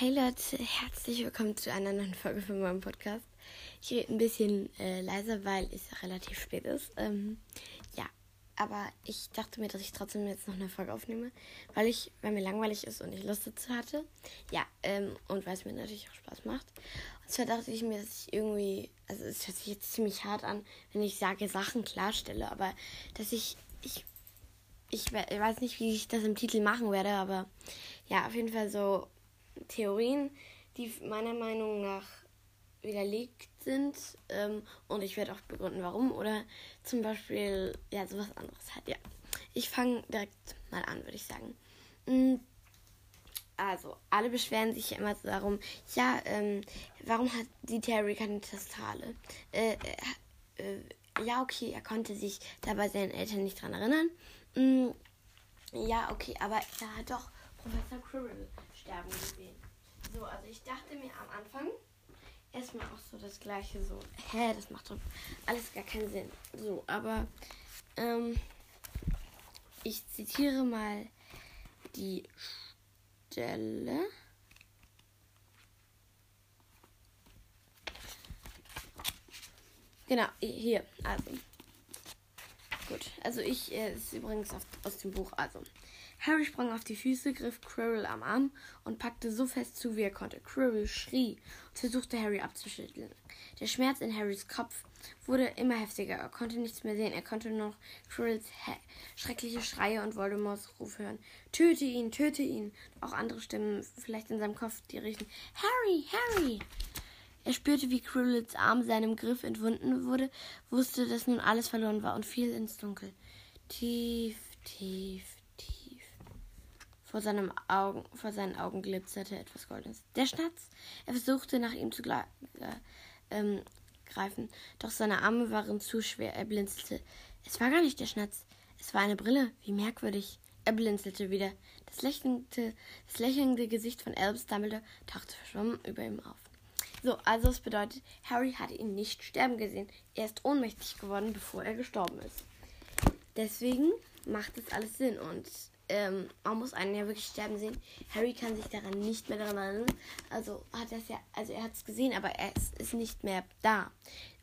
Hey Leute, herzlich willkommen zu einer neuen Folge von meinem Podcast. Ich rede ein bisschen äh, leiser, weil es relativ spät ist. Ähm, ja, aber ich dachte mir, dass ich trotzdem jetzt noch eine Folge aufnehme, weil ich, weil mir langweilig ist und ich Lust dazu hatte. Ja, ähm, und weil es mir natürlich auch Spaß macht. Und zwar dachte ich mir, dass ich irgendwie, also es hört sich jetzt ziemlich hart an, wenn ich sage Sachen klarstelle, aber dass ich, ich, ich, weiß nicht, wie ich das im Titel machen werde, aber ja, auf jeden Fall so Theorien, die meiner Meinung nach widerlegt sind. Ähm, und ich werde auch begründen, warum. Oder zum Beispiel, ja, sowas anderes halt. Ja. Ich fange direkt mal an, würde ich sagen. Mm, also, alle beschweren sich immer so darum, ja, ähm, warum hat die Terry keine Testale? Äh, äh, äh, ja, okay, er konnte sich dabei seinen Eltern nicht dran erinnern. Mm, ja, okay, aber er hat doch Professor Quirrell sterben gesehen. So, also ich dachte mir am Anfang erstmal auch so das gleiche, so, hä, das macht doch alles gar keinen Sinn. So, aber ähm, ich zitiere mal die Stelle. Genau, hier, also. Gut, also ich, äh, ist übrigens auf, aus dem Buch, also. Harry sprang auf die Füße, griff Quirrell am Arm und packte so fest zu, wie er konnte. Quirrell schrie und versuchte Harry abzuschütteln. Der Schmerz in Harrys Kopf wurde immer heftiger. Er konnte nichts mehr sehen. Er konnte noch Quirrells schreckliche Schreie und Voldemorts Ruf hören. Töte ihn, töte ihn. Auch andere Stimmen, vielleicht in seinem Kopf, die riechen: Harry, Harry! Er spürte, wie Quirrells Arm seinem Griff entwunden wurde, wusste, dass nun alles verloren war und fiel ins Dunkel. Tief, tief, vor, seinem Augen, vor seinen Augen glitzerte etwas Goldenes. Der Schnatz! Er versuchte nach ihm zu äh, ähm, greifen, doch seine Arme waren zu schwer. Er blinzelte. Es war gar nicht der Schnatz. Es war eine Brille. Wie merkwürdig. Er blinzelte wieder. Das lächelnde, das lächelnde Gesicht von Albus Dumbledore tauchte verschwommen über ihm auf. So, also es bedeutet, Harry hatte ihn nicht sterben gesehen. Er ist ohnmächtig geworden, bevor er gestorben ist. Deswegen macht es alles Sinn und ähm, man muss einen ja wirklich sterben sehen. Harry kann sich daran nicht mehr daran erinnern. Also hat er ja, also er hat es gesehen, aber er ist, ist, nicht mehr da.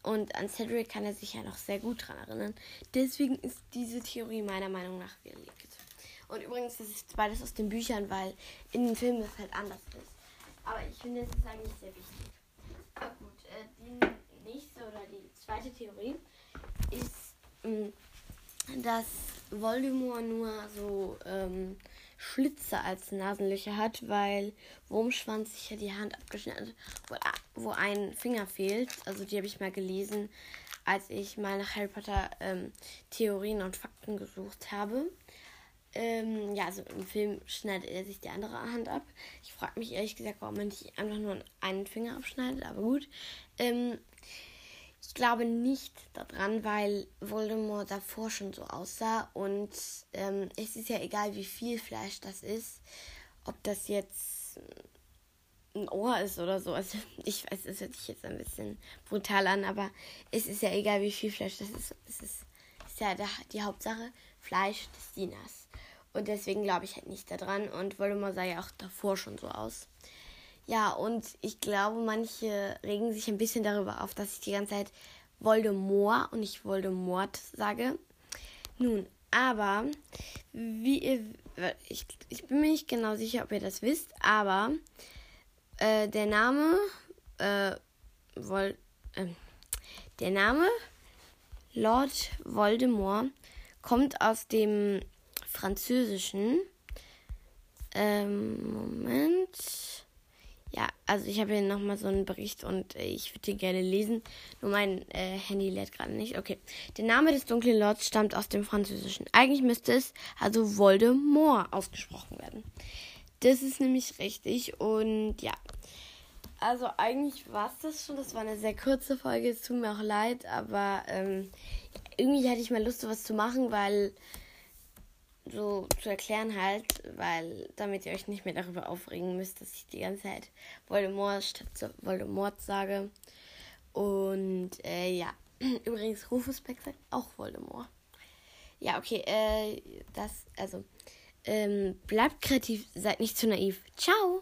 Und an Cedric kann er sich ja noch sehr gut daran erinnern. Deswegen ist diese Theorie meiner Meinung nach widerlegt. Und übrigens, das ist beides aus den Büchern, weil in den Filmen das halt anders ist. Aber ich finde, es ist eigentlich sehr wichtig. Gut, äh, die nächste oder die zweite Theorie ist, mh, mm, dass Voldemort nur so ähm, Schlitze als Nasenlöcher hat, weil Wurmschwanz sich ja die Hand abgeschnitten hat, wo, wo ein Finger fehlt. Also die habe ich mal gelesen, als ich mal nach Harry Potter ähm, Theorien und Fakten gesucht habe. Ähm, ja, also im Film schneidet er sich die andere Hand ab. Ich frage mich ehrlich gesagt, warum man nicht einfach nur einen Finger abschneidet, aber gut. Ähm, ich glaube nicht daran, weil Voldemort davor schon so aussah. Und ähm, es ist ja egal, wie viel Fleisch das ist. Ob das jetzt ein Ohr ist oder so. Also ich weiß, es hört sich jetzt ein bisschen brutal an, aber es ist ja egal, wie viel Fleisch das ist. Es ist, ist ja die Hauptsache Fleisch des Dieners. Und deswegen glaube ich halt nicht daran. Und Voldemort sah ja auch davor schon so aus. Ja, und ich glaube, manche regen sich ein bisschen darüber auf, dass ich die ganze Zeit Voldemort und nicht Voldemort sage. Nun, aber wie ihr, ich, ich bin mir nicht genau sicher, ob ihr das wisst, aber äh, der Name äh, Vol, äh, der Name Lord Voldemort kommt aus dem Französischen. Ähm, Moment. Ja, also ich habe hier nochmal so einen Bericht und äh, ich würde den gerne lesen. Nur mein äh, Handy lädt gerade nicht. Okay. Der Name des dunklen Lords stammt aus dem Französischen. Eigentlich müsste es also Voldemort ausgesprochen werden. Das ist nämlich richtig und ja. Also eigentlich war es das schon. Das war eine sehr kurze Folge. Es tut mir auch leid, aber ähm, irgendwie hatte ich mal Lust, sowas zu machen, weil so zu erklären halt, weil damit ihr euch nicht mehr darüber aufregen müsst, dass ich die ganze Zeit Voldemort statt Voldemort sage. Und äh, ja, übrigens Rufus Beck sagt auch Voldemort. Ja, okay, äh, das, also, ähm, bleibt kreativ, seid nicht zu naiv. Ciao!